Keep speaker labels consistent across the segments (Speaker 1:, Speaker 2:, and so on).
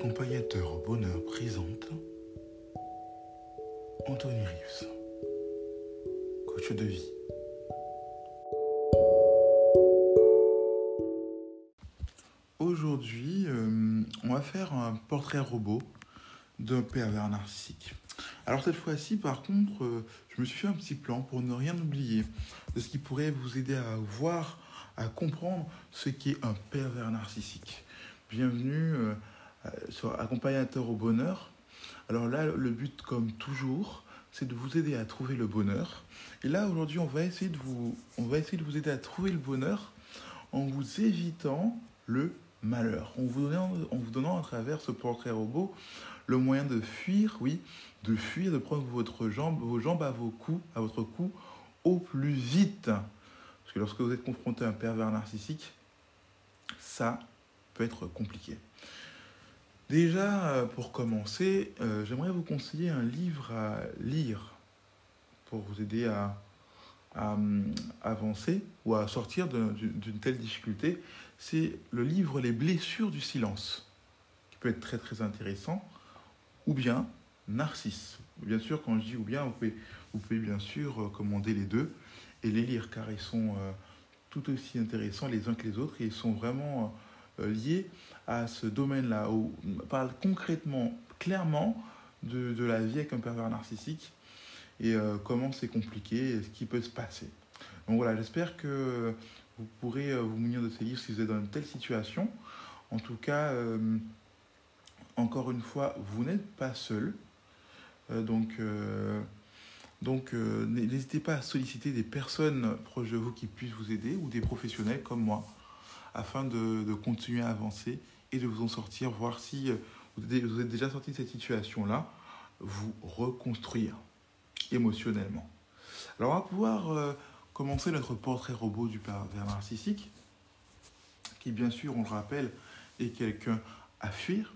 Speaker 1: Accompagnateur au bonheur présente Anthony Rives, coach de vie. Aujourd'hui, euh, on va faire un portrait robot d'un pervers narcissique. Alors cette fois-ci, par contre, euh, je me suis fait un petit plan pour ne rien oublier de ce qui pourrait vous aider à voir, à comprendre ce qu'est un pervers narcissique. Bienvenue euh, sur Accompagnateur au bonheur. Alors là, le but, comme toujours, c'est de vous aider à trouver le bonheur. Et là, aujourd'hui, on va essayer de vous, on va essayer de vous aider à trouver le bonheur en vous évitant le malheur, en vous donnant, en vous donnant à travers ce portrait robot le moyen de fuir, oui, de fuir, de prendre votre jambe, vos jambes à vos coups, à votre cou, au plus vite. Parce que lorsque vous êtes confronté à un pervers narcissique, ça peut être compliqué. Déjà, euh, pour commencer, euh, j'aimerais vous conseiller un livre à lire pour vous aider à, euh, avancer ou à sortir d'une telle difficulté. C'est le livre Les blessures du silence, qui peut être très très intéressant, ou bien Narcisse. Bien sûr, quand je dis ou bien, vous pouvez, bien sûr euh, commander les deux et les lire, car ils sont tout aussi intéressants les uns que les autres et ils sont vraiment liés à ce domaine-là, où on parle concrètement, clairement, de, de la vie avec un pervers narcissique et euh, comment c'est compliqué et ce qui peut se passer. Donc voilà, j'espère que vous pourrez euh, vous munir de ces livres si vous êtes dans une telle situation. En tout cas, euh, encore une fois, vous n'êtes pas seul. Euh, donc, euh, donc euh, n'hésitez pas à solliciter des personnes proches de vous qui puissent vous aider ou des professionnels comme moi afin de, de continuer à avancer et de vous en sortir, voir si euh, vous êtes, déjà sorti de cette situation-là, vous reconstruire émotionnellement. Alors on va pouvoir euh, commencer notre portrait robot du pervers narcissique, qui bien sûr, on le rappelle, est quelqu'un à fuir.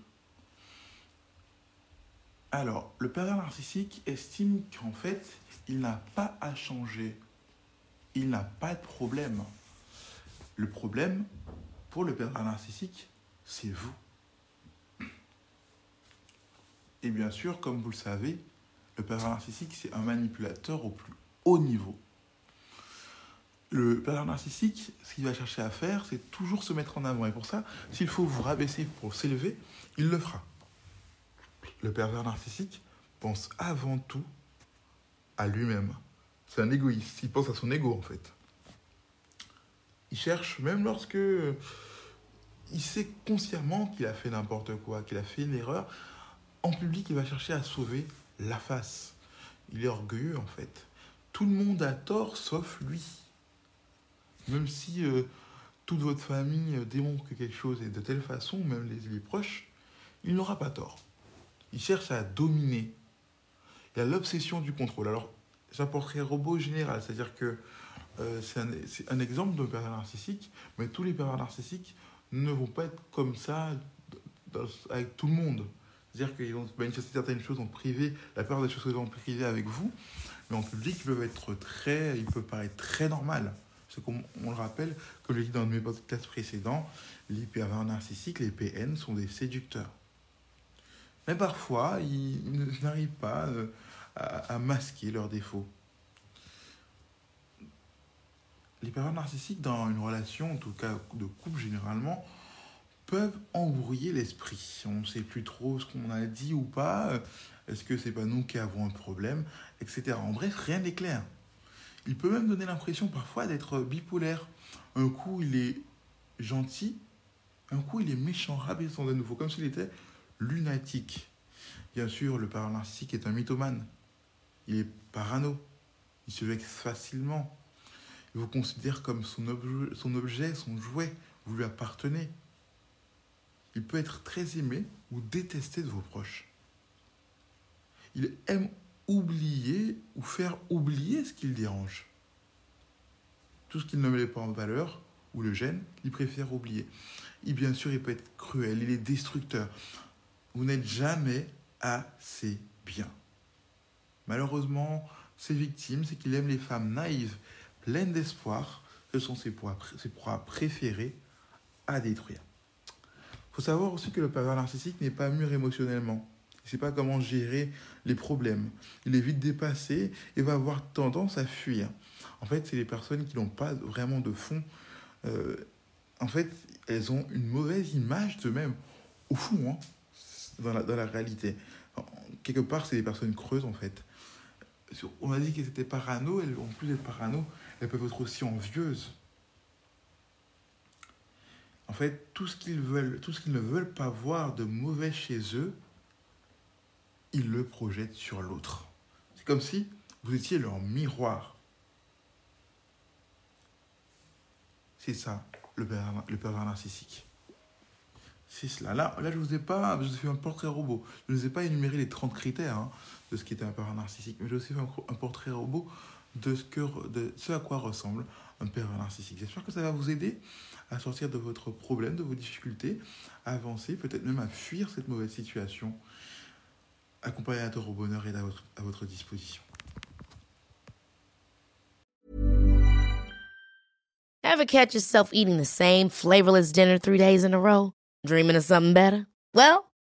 Speaker 1: Alors, le pervers narcissique estime qu'en fait, il n'a pas à changer. Il n'a pas de problème. Le problème, pour le pervers narcissique, c'est vous. Et bien sûr, comme vous le savez, le pervers narcissique, c'est un manipulateur au plus haut niveau. Le pervers narcissique, ce qu'il va chercher à faire, c'est toujours se mettre en avant. Et pour ça, s'il faut vous rabaisser pour s'élever, il le fera. Le pervers narcissique pense avant tout à lui-même. C'est un égoïste. Il pense à son ego, en fait. Il cherche, même lorsque euh, il sait consciemment qu'il a fait n'importe quoi, qu'il a fait une erreur, en public, il va chercher à sauver la face. Il est orgueilleux, en fait. Tout le monde a tort, sauf lui. Même si euh, toute votre famille euh, démontre que quelque chose est de telle façon, même les, les proches, il n'aura pas tort. Il cherche à dominer. Il a l'obsession du contrôle. Alors, j'apporterai robot général, c'est-à-dire que euh, c'est un, exemple de pervers narcissique, mais tous les pervers narcissiques ne vont pas être comme ça avec tout le monde. C'est-à-dire qu'ils vont manifester certaines choses en privé, la plupart des choses qu'ils ont en privé avec vous, mais en public, ils peuvent être très, ils peuvent paraître très normal. C'est comme on le rappelle, comme je l'ai dit dans mes podcasts précédents, les pervers narcissiques, les PN, sont des séducteurs. Mais parfois, ils, ils n'arrivent pas euh, à, masquer leurs défauts. Les pervers narcissiques dans une relation, en tout cas de couple généralement, peuvent embrouiller l'esprit. On ne sait plus trop ce qu'on a dit ou pas. Est-ce que c'est pas nous qui avons un problème, etc. En bref, rien n'est clair. Il peut même donner l'impression parfois d'être bipolaire. Un coup, il est gentil, un coup, il est méchant, rabaissant de nouveau, comme s'il était lunatique. Bien sûr, le parent narcissique est un mythomane. Il est parano. Il se vexe facilement. Vous considère comme son objet, son, jouet. Vous lui appartenez. Il peut être très aimé ou détesté de vos proches. Il aime oublier ou faire oublier ce qui le dérange. Tout ce qui ne met pas en valeur ou le gêne, il préfère oublier. Et bien sûr, il peut être cruel, il est destructeur. Vous n'êtes jamais assez bien. Malheureusement, ses victimes, c'est qu'il aime les femmes naïves, pleines d'espoir. Ce sont ses proies, ses proies préférées à détruire. Il faut savoir aussi que le pervers narcissique n'est pas mûr émotionnellement. Il ne sait pas comment gérer les problèmes. Il est vite dépassé et va avoir tendance à fuir. En fait, c'est les personnes qui n'ont pas vraiment de fond. Euh, en fait, elles ont une mauvaise image d'eux-mêmes. Au fond, hein, dans, la, dans la réalité. quelque part, c'est des personnes creuses, en fait. On a dit qu'elles étaient parano, en plus d'être parano, elles peuvent être aussi envieuses. En fait, tout ce qu'ils veulent, tout ce qu'ils ne veulent pas voir de mauvais chez eux, ils le projettent sur l'autre. C'est comme si vous étiez leur miroir. C'est ça, le pervers, le narcissique. C'est cela. Là, là, je vous ai pas, je vous ai fait un portrait robot. Je ne vous ai pas énuméré les 30 critères hein, ce qui était un pervers narcissique, mais j'ai aussi fait un, portrait robot de ce, que, de ce à quoi ressemble un pervers narcissique. J'espère que ça va vous aider à sortir de votre problème, de vos difficultés, à avancer, peut-être même à fuir cette mauvaise situation. Accompagnateur au bonheur est à votre, à votre disposition.
Speaker 2: Ever catch yourself eating the same flavorless dinner three days in a row? Dreaming of something better? Well,